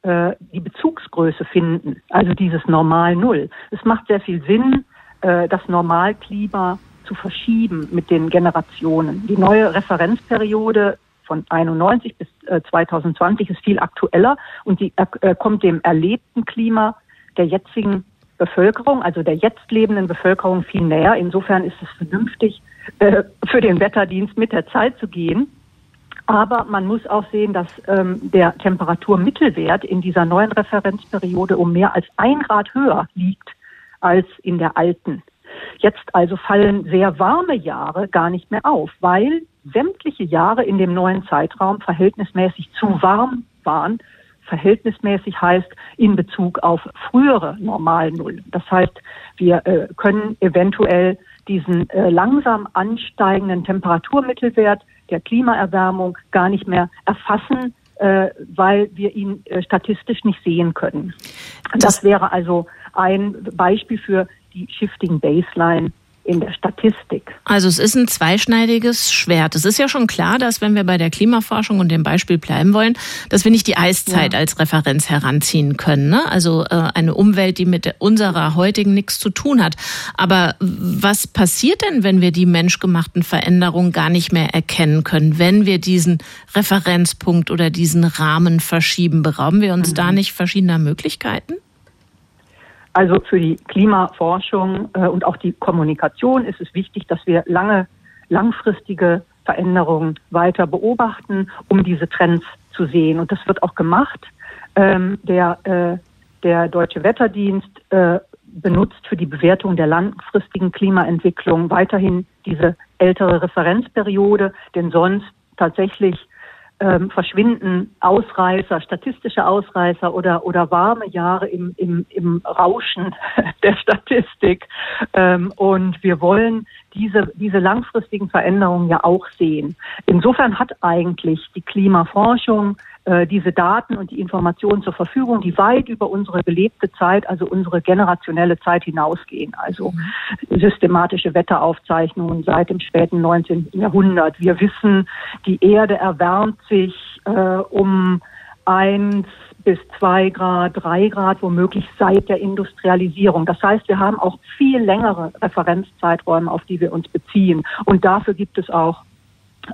äh, die Bezugsgröße finden, also dieses Normal Null. Es macht sehr viel Sinn, äh, das Normalklima zu verschieben mit den Generationen. Die neue Referenzperiode von 91 bis 2020 äh, ist viel aktueller und die äh, kommt dem erlebten Klima der jetzigen Bevölkerung, also der jetzt lebenden Bevölkerung viel näher. Insofern ist es vernünftig, äh, für den Wetterdienst mit der Zeit zu gehen. Aber man muss auch sehen, dass ähm, der Temperaturmittelwert in dieser neuen Referenzperiode um mehr als ein Grad höher liegt als in der alten. Jetzt also fallen sehr warme Jahre gar nicht mehr auf, weil sämtliche Jahre in dem neuen Zeitraum verhältnismäßig zu warm waren. Verhältnismäßig heißt in Bezug auf frühere Normalnull. Das heißt, wir äh, können eventuell diesen äh, langsam ansteigenden Temperaturmittelwert der Klimaerwärmung gar nicht mehr erfassen, äh, weil wir ihn äh, statistisch nicht sehen können. Das, das wäre also ein Beispiel für die Shifting Baseline in der Statistik. Also es ist ein zweischneidiges Schwert. Es ist ja schon klar, dass wenn wir bei der Klimaforschung und dem Beispiel bleiben wollen, dass wir nicht die Eiszeit ja. als Referenz heranziehen können. Ne? Also äh, eine Umwelt, die mit unserer heutigen nichts zu tun hat. Aber was passiert denn, wenn wir die menschgemachten Veränderungen gar nicht mehr erkennen können, wenn wir diesen Referenzpunkt oder diesen Rahmen verschieben? Berauben wir uns mhm. da nicht verschiedener Möglichkeiten? Also für die Klimaforschung äh, und auch die Kommunikation ist es wichtig, dass wir lange, langfristige Veränderungen weiter beobachten, um diese Trends zu sehen. Und das wird auch gemacht. Ähm, der, äh, der Deutsche Wetterdienst äh, benutzt für die Bewertung der langfristigen Klimaentwicklung weiterhin diese ältere Referenzperiode, denn sonst tatsächlich ähm, verschwinden Ausreißer, statistische Ausreißer oder, oder warme Jahre im, im, im Rauschen [laughs] der Statistik. Ähm, und wir wollen diese, diese langfristigen Veränderungen ja auch sehen. Insofern hat eigentlich die Klimaforschung äh, diese Daten und die Informationen zur Verfügung, die weit über unsere gelebte Zeit, also unsere generationelle Zeit hinausgehen. Also mhm. systematische Wetteraufzeichnungen seit dem späten 19. Jahrhundert. Wir wissen, die Erde erwärmt sich äh, um eins bis zwei Grad, drei Grad, womöglich seit der Industrialisierung. Das heißt, wir haben auch viel längere Referenzzeiträume, auf die wir uns beziehen. Und dafür gibt es auch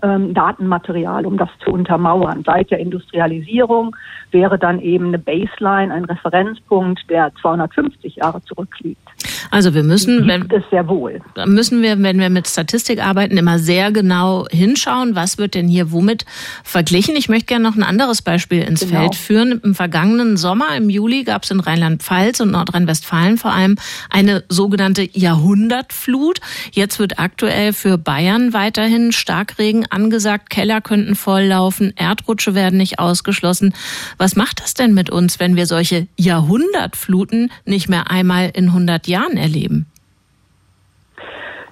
ähm, Datenmaterial, um das zu untermauern. Seit der Industrialisierung wäre dann eben eine Baseline, ein Referenzpunkt, der 250 Jahre zurückliegt. Also wir müssen, wenn, wohl. müssen wir, wenn wir mit Statistik arbeiten, immer sehr genau hinschauen, was wird denn hier womit verglichen. Ich möchte gerne noch ein anderes Beispiel ins genau. Feld führen. Im vergangenen Sommer, im Juli, gab es in Rheinland-Pfalz und Nordrhein-Westfalen vor allem eine sogenannte Jahrhundertflut. Jetzt wird aktuell für Bayern weiterhin Starkregen angesagt. Keller könnten volllaufen, Erdrutsche werden nicht ausgeschlossen. Was macht das denn mit uns, wenn wir solche Jahrhundertfluten nicht mehr einmal in 100 Jahren erleben?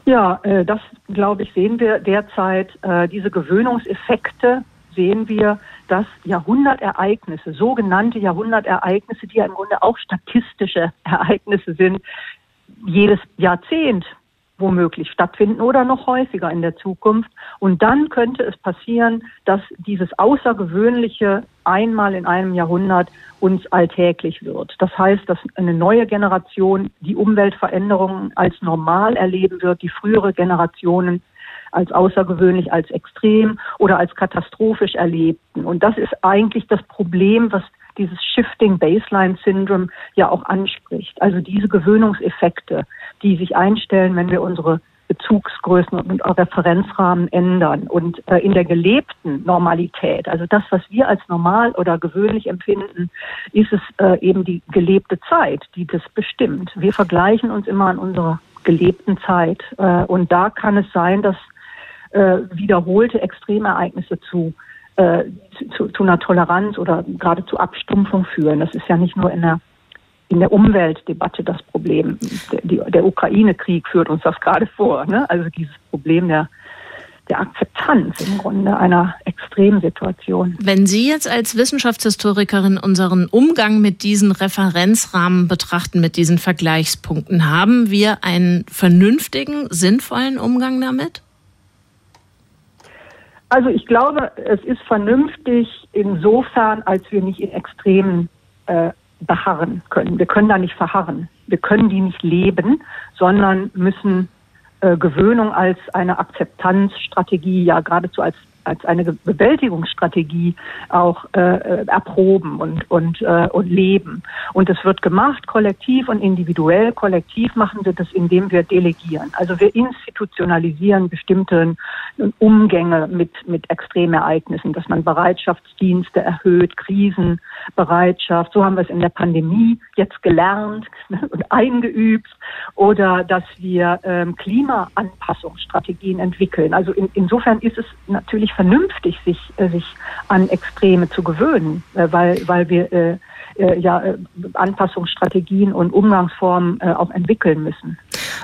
Ja, äh, das glaube ich sehen wir derzeit. Äh, diese Gewöhnungseffekte sehen wir, dass Jahrhundertereignisse, sogenannte Jahrhundertereignisse, die ja im Grunde auch statistische Ereignisse sind, jedes Jahrzehnt womöglich stattfinden oder noch häufiger in der Zukunft. Und dann könnte es passieren, dass dieses Außergewöhnliche einmal in einem Jahrhundert uns alltäglich wird. Das heißt, dass eine neue Generation die Umweltveränderungen als normal erleben wird, die frühere Generationen als außergewöhnlich, als extrem oder als katastrophisch erlebten. Und das ist eigentlich das Problem, was dieses Shifting Baseline Syndrome ja auch anspricht. Also diese Gewöhnungseffekte, die sich einstellen, wenn wir unsere Bezugsgrößen und Referenzrahmen ändern. Und äh, in der gelebten Normalität, also das, was wir als normal oder gewöhnlich empfinden, ist es äh, eben die gelebte Zeit, die das bestimmt. Wir vergleichen uns immer an unserer gelebten Zeit. Äh, und da kann es sein, dass äh, wiederholte Extremereignisse zu äh, zu, zu einer Toleranz oder gerade zu Abstumpfung führen. Das ist ja nicht nur in der in der Umweltdebatte das Problem. Der, der Ukraine-Krieg führt uns das gerade vor. Ne? Also dieses Problem der, der Akzeptanz im Grunde einer Extremsituation. Wenn Sie jetzt als Wissenschaftshistorikerin unseren Umgang mit diesen Referenzrahmen betrachten, mit diesen Vergleichspunkten, haben wir einen vernünftigen, sinnvollen Umgang damit? Also ich glaube, es ist vernünftig insofern, als wir nicht in Extremen äh, beharren können. Wir können da nicht verharren. Wir können die nicht leben, sondern müssen äh, Gewöhnung als eine Akzeptanzstrategie, ja geradezu als als eine Bewältigungsstrategie auch äh, äh, erproben und und äh, und leben. Und es wird gemacht kollektiv und individuell. Kollektiv machen wir das, indem wir delegieren. Also wir institutionalisieren bestimmte Umgänge mit mit Extremereignissen, dass man Bereitschaftsdienste erhöht, Krisenbereitschaft. So haben wir es in der Pandemie jetzt gelernt [laughs] und eingeübt. Oder dass wir ähm, Klimaanpassungsstrategien entwickeln. Also in, insofern ist es natürlich vernünftig, sich, äh, sich an Extreme zu gewöhnen, äh, weil, weil wir äh, äh, ja Anpassungsstrategien und Umgangsformen äh, auch entwickeln müssen.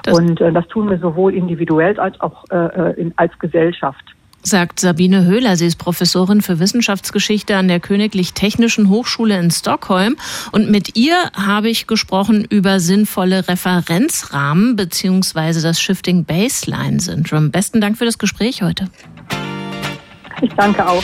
Das und äh, das tun wir sowohl individuell als auch äh, in, als Gesellschaft sagt Sabine Höhler. Sie ist Professorin für Wissenschaftsgeschichte an der Königlich Technischen Hochschule in Stockholm. Und mit ihr habe ich gesprochen über sinnvolle Referenzrahmen beziehungsweise das Shifting Baseline Syndrome. Besten Dank für das Gespräch heute. Ich danke auch.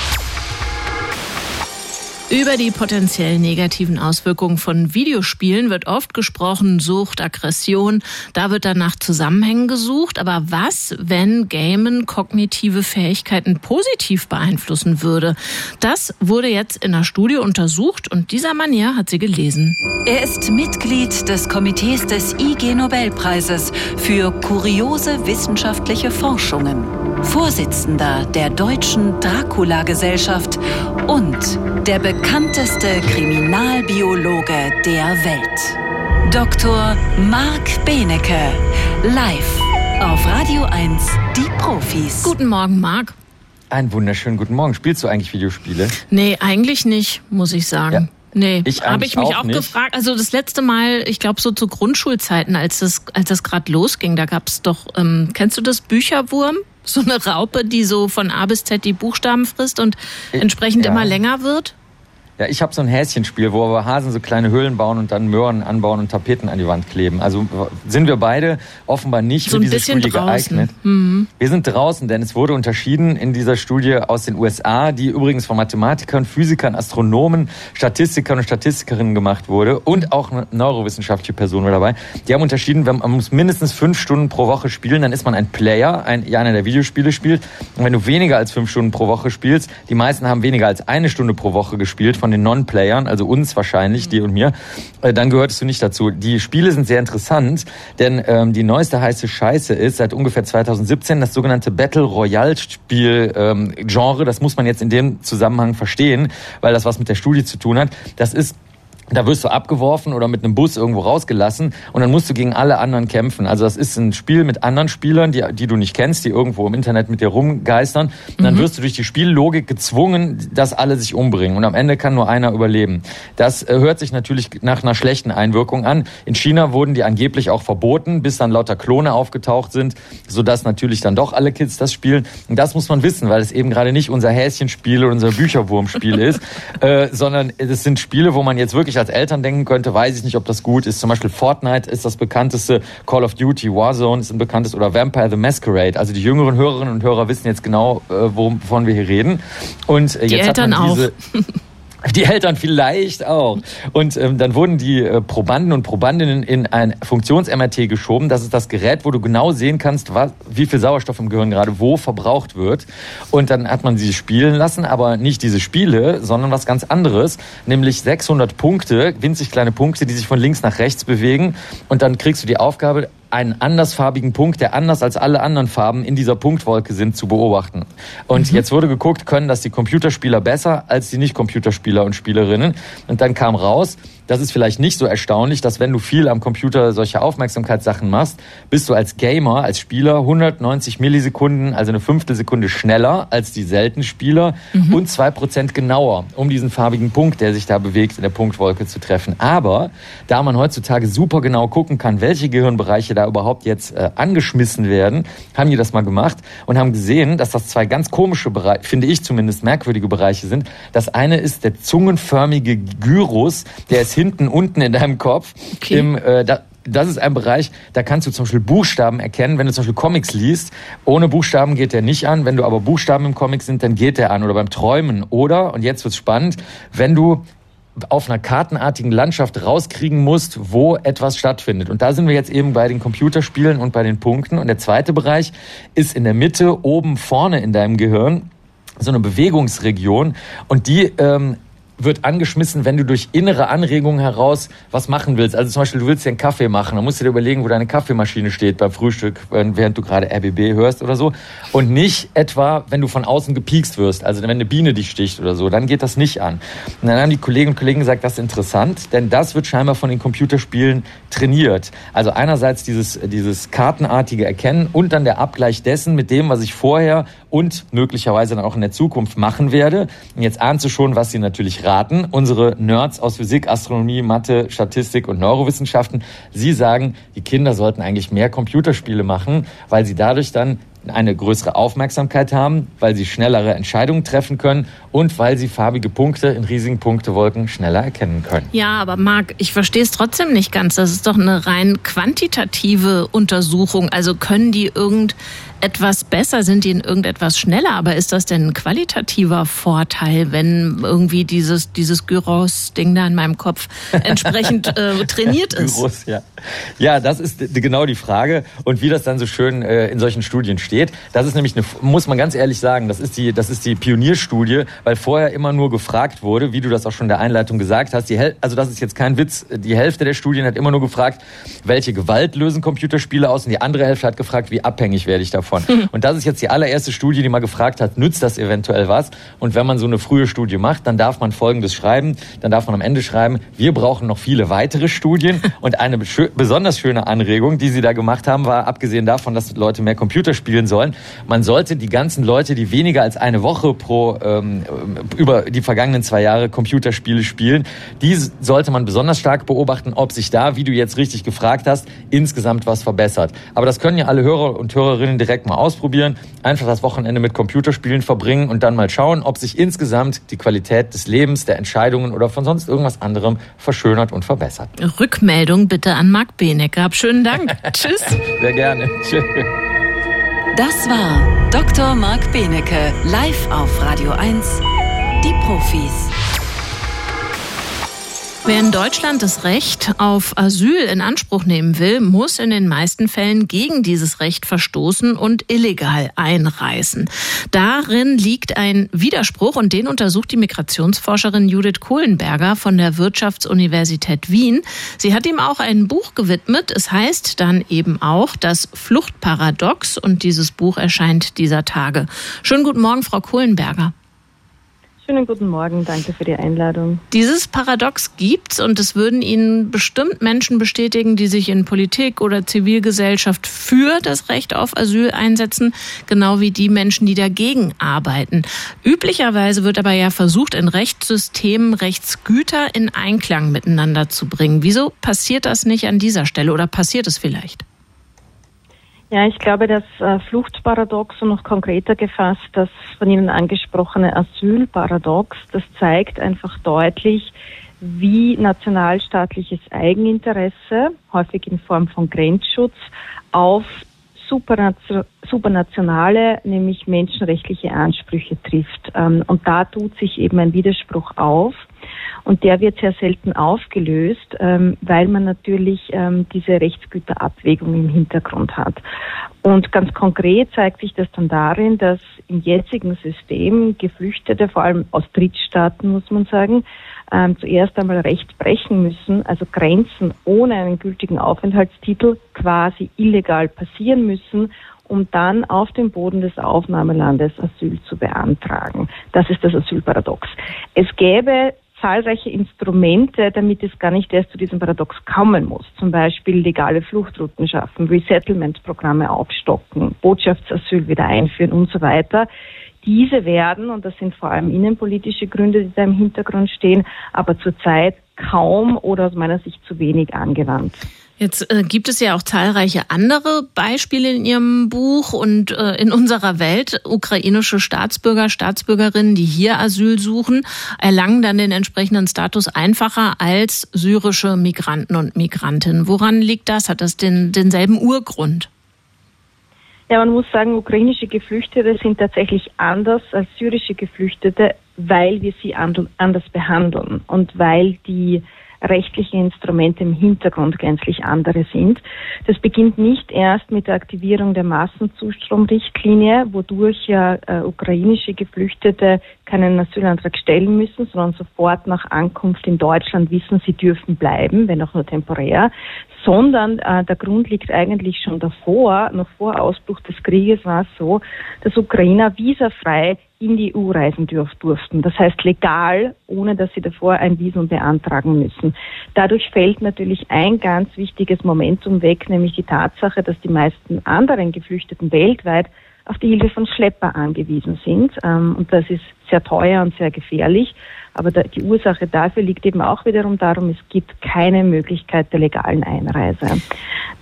Über die potenziell negativen Auswirkungen von Videospielen wird oft gesprochen, Sucht, Aggression. Da wird dann nach Zusammenhängen gesucht. Aber was, wenn Gamen kognitive Fähigkeiten positiv beeinflussen würde? Das wurde jetzt in einer Studie untersucht und dieser Mann hier hat sie gelesen. Er ist Mitglied des Komitees des IG Nobelpreises für kuriose wissenschaftliche Forschungen, Vorsitzender der Deutschen Dracula-Gesellschaft und der bekannteste Kriminalbiologe der Welt. Dr. Marc Benecke, live auf Radio 1, die Profis. Guten Morgen, Marc. Einen wunderschönen guten Morgen. Spielst du eigentlich Videospiele? Nee, eigentlich nicht, muss ich sagen. Ja. Nee, ich habe ich mich auch, auch gefragt. Also das letzte Mal, ich glaube so zu Grundschulzeiten, als das, als das gerade losging, da gab es doch, ähm, kennst du das Bücherwurm? So eine Raupe, die so von A bis Z die Buchstaben frisst und entsprechend ja. immer länger wird? Ja, ich habe so ein Häschenspiel, wo aber Hasen so kleine Höhlen bauen und dann Möhren anbauen und Tapeten an die Wand kleben. Also sind wir beide offenbar nicht so für diese Studie draußen. geeignet. Mhm. Wir sind draußen, denn es wurde unterschieden in dieser Studie aus den USA, die übrigens von Mathematikern, Physikern, Astronomen, Statistikern und Statistikerinnen gemacht wurde und auch eine neurowissenschaftliche Person war dabei. Die haben unterschieden, man muss mindestens fünf Stunden pro Woche spielen, dann ist man ein Player, ein, einer der Videospiele spielt. Und wenn du weniger als fünf Stunden pro Woche spielst, die meisten haben weniger als eine Stunde pro Woche gespielt von den Non-Playern, also uns wahrscheinlich, die und mir, äh, dann gehörtest du nicht dazu. Die Spiele sind sehr interessant, denn ähm, die neueste heiße Scheiße ist seit ungefähr 2017 das sogenannte Battle Royale Spiel ähm, Genre. Das muss man jetzt in dem Zusammenhang verstehen, weil das was mit der Studie zu tun hat. Das ist da wirst du abgeworfen oder mit einem Bus irgendwo rausgelassen und dann musst du gegen alle anderen kämpfen. Also das ist ein Spiel mit anderen Spielern, die, die du nicht kennst, die irgendwo im Internet mit dir rumgeistern. Und dann mhm. wirst du durch die Spiellogik gezwungen, dass alle sich umbringen. Und am Ende kann nur einer überleben. Das äh, hört sich natürlich nach einer schlechten Einwirkung an. In China wurden die angeblich auch verboten, bis dann lauter Klone aufgetaucht sind, sodass natürlich dann doch alle Kids das spielen. Und das muss man wissen, weil es eben gerade nicht unser Häschenspiel oder unser Bücherwurmspiel [laughs] ist, äh, sondern es sind Spiele, wo man jetzt wirklich als Eltern denken könnte, weiß ich nicht, ob das gut ist. Zum Beispiel Fortnite ist das bekannteste, Call of Duty, Warzone ist ein bekanntes oder Vampire the Masquerade. Also die jüngeren Hörerinnen und Hörer wissen jetzt genau, äh, wovon wir hier reden. Und äh, jetzt Eltern hat man diese, auch. [laughs] [laughs] Die Eltern vielleicht auch. Und ähm, dann wurden die äh, Probanden und Probandinnen in ein Funktions-MRT geschoben. Das ist das Gerät, wo du genau sehen kannst, was, wie viel Sauerstoff im Gehirn gerade wo verbraucht wird. Und dann hat man sie spielen lassen, aber nicht diese Spiele, sondern was ganz anderes, nämlich 600 Punkte, winzig kleine Punkte, die sich von links nach rechts bewegen. Und dann kriegst du die Aufgabe, einen andersfarbigen Punkt, der anders als alle anderen Farben in dieser Punktwolke sind, zu beobachten. Und mhm. jetzt wurde geguckt, können das die Computerspieler besser als die Nicht-Computerspieler und Spielerinnen. Und dann kam raus, das ist vielleicht nicht so erstaunlich, dass wenn du viel am Computer solche Aufmerksamkeitssachen machst, bist du als Gamer, als Spieler 190 Millisekunden, also eine Fünftelsekunde schneller als die seltenen Spieler mhm. und zwei Prozent genauer, um diesen farbigen Punkt, der sich da bewegt, in der Punktwolke zu treffen. Aber da man heutzutage super genau gucken kann, welche Gehirnbereiche da überhaupt jetzt äh, angeschmissen werden, haben die das mal gemacht und haben gesehen, dass das zwei ganz komische Bereiche, finde ich zumindest merkwürdige Bereiche sind. Das eine ist der zungenförmige Gyrus, der ist hinten unten in deinem Kopf. Okay. Im, äh, da, das ist ein Bereich, da kannst du zum Beispiel Buchstaben erkennen. Wenn du zum Beispiel Comics liest, ohne Buchstaben geht der nicht an. Wenn du aber Buchstaben im Comic sind, dann geht der an. Oder beim Träumen. Oder, und jetzt wird's spannend, wenn du auf einer kartenartigen Landschaft rauskriegen musst, wo etwas stattfindet. Und da sind wir jetzt eben bei den Computerspielen und bei den Punkten. Und der zweite Bereich ist in der Mitte, oben vorne in deinem Gehirn, so eine Bewegungsregion. Und die ähm, wird angeschmissen, wenn du durch innere Anregungen heraus was machen willst. Also zum Beispiel, du willst dir einen Kaffee machen, dann musst du dir überlegen, wo deine Kaffeemaschine steht beim Frühstück, während du gerade RBB hörst oder so. Und nicht etwa, wenn du von außen gepiekst wirst, also wenn eine Biene dich sticht oder so, dann geht das nicht an. Und dann haben die Kolleginnen und Kollegen gesagt, das ist interessant, denn das wird scheinbar von den Computerspielen trainiert. Also einerseits dieses, dieses kartenartige Erkennen und dann der Abgleich dessen mit dem, was ich vorher und möglicherweise dann auch in der Zukunft machen werde. Und jetzt ahnst du schon, was sie natürlich raten. Unsere Nerds aus Physik, Astronomie, Mathe, Statistik und Neurowissenschaften, sie sagen, die Kinder sollten eigentlich mehr Computerspiele machen, weil sie dadurch dann eine größere Aufmerksamkeit haben, weil sie schnellere Entscheidungen treffen können und weil sie farbige Punkte in riesigen Punktewolken schneller erkennen können. Ja, aber Marc, ich verstehe es trotzdem nicht ganz. Das ist doch eine rein quantitative Untersuchung. Also können die irgend etwas besser, sind die in irgendetwas schneller, aber ist das denn ein qualitativer Vorteil, wenn irgendwie dieses, dieses Gyros-Ding da in meinem Kopf entsprechend äh, [laughs] trainiert ist? Gyros, ja. ja, das ist genau die Frage und wie das dann so schön äh, in solchen Studien steht. Das ist nämlich, eine, muss man ganz ehrlich sagen, das ist, die, das ist die Pionierstudie, weil vorher immer nur gefragt wurde, wie du das auch schon in der Einleitung gesagt hast, die Hel also das ist jetzt kein Witz, die Hälfte der Studien hat immer nur gefragt, welche Gewalt lösen Computerspiele aus und die andere Hälfte hat gefragt, wie abhängig werde ich davon davon. Und das ist jetzt die allererste Studie, die mal gefragt hat, nützt das eventuell was? Und wenn man so eine frühe Studie macht, dann darf man Folgendes schreiben. Dann darf man am Ende schreiben, wir brauchen noch viele weitere Studien. [laughs] Und eine besonders schöne Anregung, die sie da gemacht haben, war, abgesehen davon, dass Leute mehr Computer spielen sollen, man sollte die ganzen Leute, die weniger als eine Woche pro ähm, über die vergangenen zwei Jahre Computerspiele spielen, die sollte man besonders stark beobachten, ob sich da, wie du jetzt richtig gefragt hast, insgesamt was verbessert. Aber das können ja alle Hörer und Hörerinnen direkt direkt mal ausprobieren, einfach das Wochenende mit Computerspielen verbringen und dann mal schauen, ob sich insgesamt die Qualität des Lebens, der Entscheidungen oder von sonst irgendwas anderem verschönert und verbessert. Rückmeldung bitte an Marc Benecke. Schönen Dank. [laughs] Tschüss. Sehr gerne. Tschüss. Das war Dr. Marc Benecke live auf Radio 1. Die Profis. Wer in Deutschland das Recht auf Asyl in Anspruch nehmen will, muss in den meisten Fällen gegen dieses Recht verstoßen und illegal einreisen. Darin liegt ein Widerspruch und den untersucht die Migrationsforscherin Judith Kohlenberger von der Wirtschaftsuniversität Wien. Sie hat ihm auch ein Buch gewidmet. Es heißt dann eben auch das Fluchtparadox und dieses Buch erscheint dieser Tage. Schönen guten Morgen, Frau Kohlenberger. Schönen guten Morgen, danke für die Einladung. Dieses Paradox gibt's und es würden Ihnen bestimmt Menschen bestätigen, die sich in Politik oder Zivilgesellschaft für das Recht auf Asyl einsetzen, genau wie die Menschen, die dagegen arbeiten. Üblicherweise wird aber ja versucht, in Rechtssystemen Rechtsgüter in Einklang miteinander zu bringen. Wieso passiert das nicht an dieser Stelle oder passiert es vielleicht? Ja, ich glaube, das äh, Fluchtparadox und noch konkreter gefasst, das von Ihnen angesprochene Asylparadox, das zeigt einfach deutlich, wie nationalstaatliches Eigeninteresse, häufig in Form von Grenzschutz, auf supranationale, nämlich menschenrechtliche Ansprüche trifft. Ähm, und da tut sich eben ein Widerspruch auf. Und der wird sehr selten aufgelöst, ähm, weil man natürlich ähm, diese Rechtsgüterabwägung im Hintergrund hat. Und ganz konkret zeigt sich das dann darin, dass im jetzigen System Geflüchtete, vor allem aus Drittstaaten, muss man sagen, ähm, zuerst einmal Recht brechen müssen, also Grenzen ohne einen gültigen Aufenthaltstitel quasi illegal passieren müssen, um dann auf dem Boden des Aufnahmelandes Asyl zu beantragen. Das ist das Asylparadox. Es gäbe zahlreiche Instrumente, damit es gar nicht erst zu diesem Paradox kommen muss. Zum Beispiel legale Fluchtrouten schaffen, Resettlement-Programme aufstocken, Botschaftsasyl wieder einführen und so weiter. Diese werden, und das sind vor allem innenpolitische Gründe, die da im Hintergrund stehen, aber zurzeit kaum oder aus meiner Sicht zu wenig angewandt. Jetzt äh, gibt es ja auch zahlreiche andere Beispiele in Ihrem Buch und äh, in unserer Welt. Ukrainische Staatsbürger, Staatsbürgerinnen, die hier Asyl suchen, erlangen dann den entsprechenden Status einfacher als syrische Migranten und Migrantinnen. Woran liegt das? Hat das den, denselben Urgrund? Ja, man muss sagen, ukrainische Geflüchtete sind tatsächlich anders als syrische Geflüchtete, weil wir sie anders behandeln und weil die rechtliche Instrumente im Hintergrund gänzlich andere sind. Das beginnt nicht erst mit der Aktivierung der Massenzustromrichtlinie, wodurch ja äh, ukrainische Geflüchtete keinen Asylantrag stellen müssen, sondern sofort nach Ankunft in Deutschland wissen, sie dürfen bleiben, wenn auch nur temporär, sondern äh, der Grund liegt eigentlich schon davor, noch vor Ausbruch des Krieges war es so, dass Ukrainer visafrei in die EU reisen durften. Das heißt legal, ohne dass sie davor ein Visum beantragen müssen. Dadurch fällt natürlich ein ganz wichtiges Momentum weg, nämlich die Tatsache, dass die meisten anderen Geflüchteten weltweit auf die Hilfe von Schlepper angewiesen sind. Ähm, und das ist sehr teuer und sehr gefährlich. Aber die Ursache dafür liegt eben auch wiederum darum, es gibt keine Möglichkeit der legalen Einreise.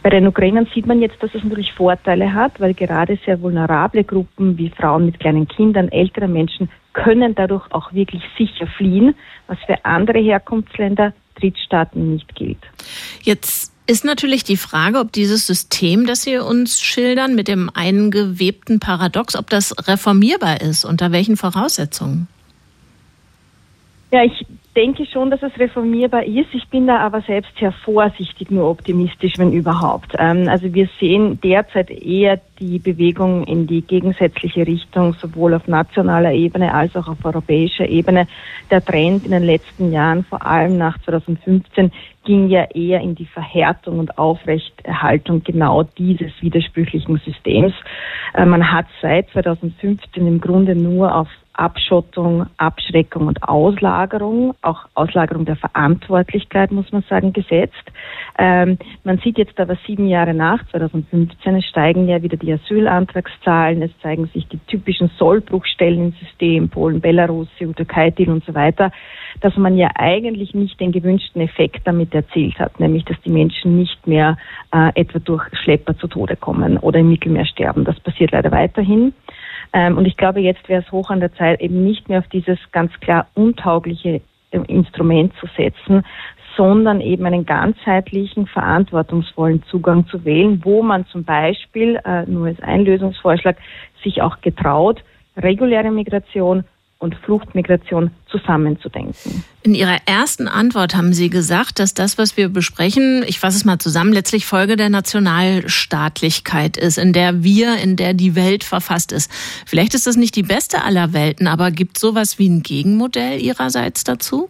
Bei den Ukrainern sieht man jetzt, dass es natürlich Vorteile hat, weil gerade sehr vulnerable Gruppen wie Frauen mit kleinen Kindern, ältere Menschen können dadurch auch wirklich sicher fliehen, was für andere Herkunftsländer, Drittstaaten nicht gilt. Jetzt ist natürlich die Frage, ob dieses System, das Sie uns schildern, mit dem eingewebten Paradox, ob das reformierbar ist, unter welchen Voraussetzungen? Ja, ich denke schon, dass es reformierbar ist. Ich bin da aber selbst sehr vorsichtig, nur optimistisch, wenn überhaupt. Ähm, also wir sehen derzeit eher die Bewegung in die gegensätzliche Richtung, sowohl auf nationaler Ebene als auch auf europäischer Ebene. Der Trend in den letzten Jahren, vor allem nach 2015, ging ja eher in die Verhärtung und Aufrechterhaltung genau dieses widersprüchlichen Systems. Äh, man hat seit 2015 im Grunde nur auf Abschottung, Abschreckung und Auslagerung, auch Auslagerung der Verantwortlichkeit, muss man sagen, gesetzt. Ähm, man sieht jetzt aber sieben Jahre nach 2015, es steigen ja wieder die Asylantragszahlen, es zeigen sich die typischen Sollbruchstellen im System, Polen, Belarus, Türkei-Deal und so weiter, dass man ja eigentlich nicht den gewünschten Effekt damit erzielt hat, nämlich dass die Menschen nicht mehr äh, etwa durch Schlepper zu Tode kommen oder im Mittelmeer sterben. Das passiert leider weiterhin. Ähm, und ich glaube, jetzt wäre es hoch an der Zeit, eben nicht mehr auf dieses ganz klar untaugliche äh, Instrument zu setzen, sondern eben einen ganzheitlichen, verantwortungsvollen Zugang zu wählen, wo man zum Beispiel, äh, nur als Einlösungsvorschlag, sich auch getraut, reguläre Migration und Fluchtmigration zusammenzudenken. In Ihrer ersten Antwort haben Sie gesagt, dass das, was wir besprechen, ich fasse es mal zusammen, letztlich Folge der Nationalstaatlichkeit ist, in der wir, in der die Welt verfasst ist. Vielleicht ist das nicht die beste aller Welten, aber gibt sowas wie ein Gegenmodell Ihrerseits dazu?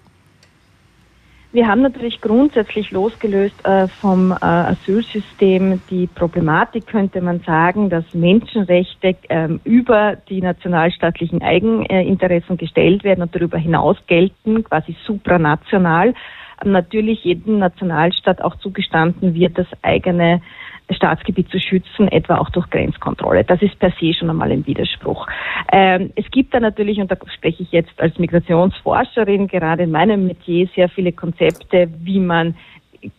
Wir haben natürlich grundsätzlich losgelöst äh, vom äh, Asylsystem die Problematik, könnte man sagen, dass Menschenrechte ähm, über die nationalstaatlichen Eigeninteressen gestellt werden und darüber hinaus gelten, quasi supranational. Natürlich jedem Nationalstaat auch zugestanden wird, das eigene Staatsgebiet zu schützen, etwa auch durch Grenzkontrolle. Das ist per se schon einmal ein Widerspruch. Ähm, es gibt da natürlich, und da spreche ich jetzt als Migrationsforscherin, gerade in meinem Metier sehr viele Konzepte, wie man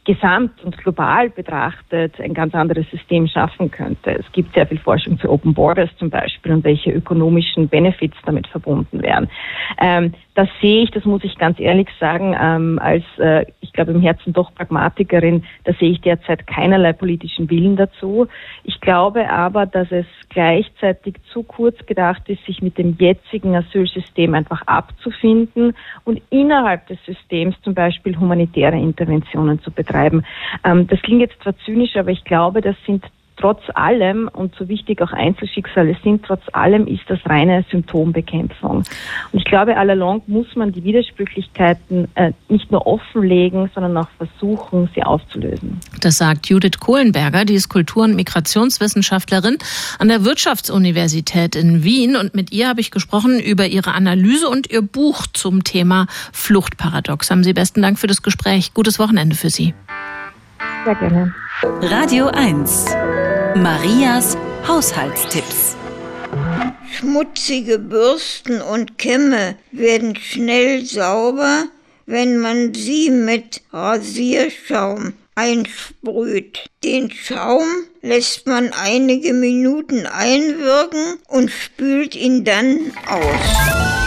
gesamt und global betrachtet ein ganz anderes System schaffen könnte. Es gibt sehr viel Forschung für Open Borders zum Beispiel und welche ökonomischen Benefits damit verbunden wären. Ähm, das sehe ich, das muss ich ganz ehrlich sagen, ähm, als äh, ich glaube im Herzen doch Pragmatikerin, da sehe ich derzeit keinerlei politischen Willen dazu. Ich glaube aber, dass es gleichzeitig zu kurz gedacht ist, sich mit dem jetzigen Asylsystem einfach abzufinden und innerhalb des Systems zum Beispiel humanitäre Interventionen zu betreiben. Ähm, das klingt jetzt zwar zynisch, aber ich glaube, das sind trotz allem, und so wichtig auch Einzelschicksale sind, trotz allem ist das reine Symptombekämpfung. Und ich glaube, allalong muss man die Widersprüchlichkeiten äh, nicht nur offenlegen, sondern auch versuchen, sie aufzulösen. Das sagt Judith Kohlenberger, die ist Kultur- und Migrationswissenschaftlerin an der Wirtschaftsuniversität in Wien. Und mit ihr habe ich gesprochen über ihre Analyse und ihr Buch zum Thema Fluchtparadox. Haben Sie besten Dank für das Gespräch. Gutes Wochenende für Sie. Sehr gerne. Radio 1. Marias Haushaltstipps. Schmutzige Bürsten und Kämme werden schnell sauber, wenn man sie mit Rasierschaum einsprüht. Den Schaum lässt man einige Minuten einwirken und spült ihn dann aus.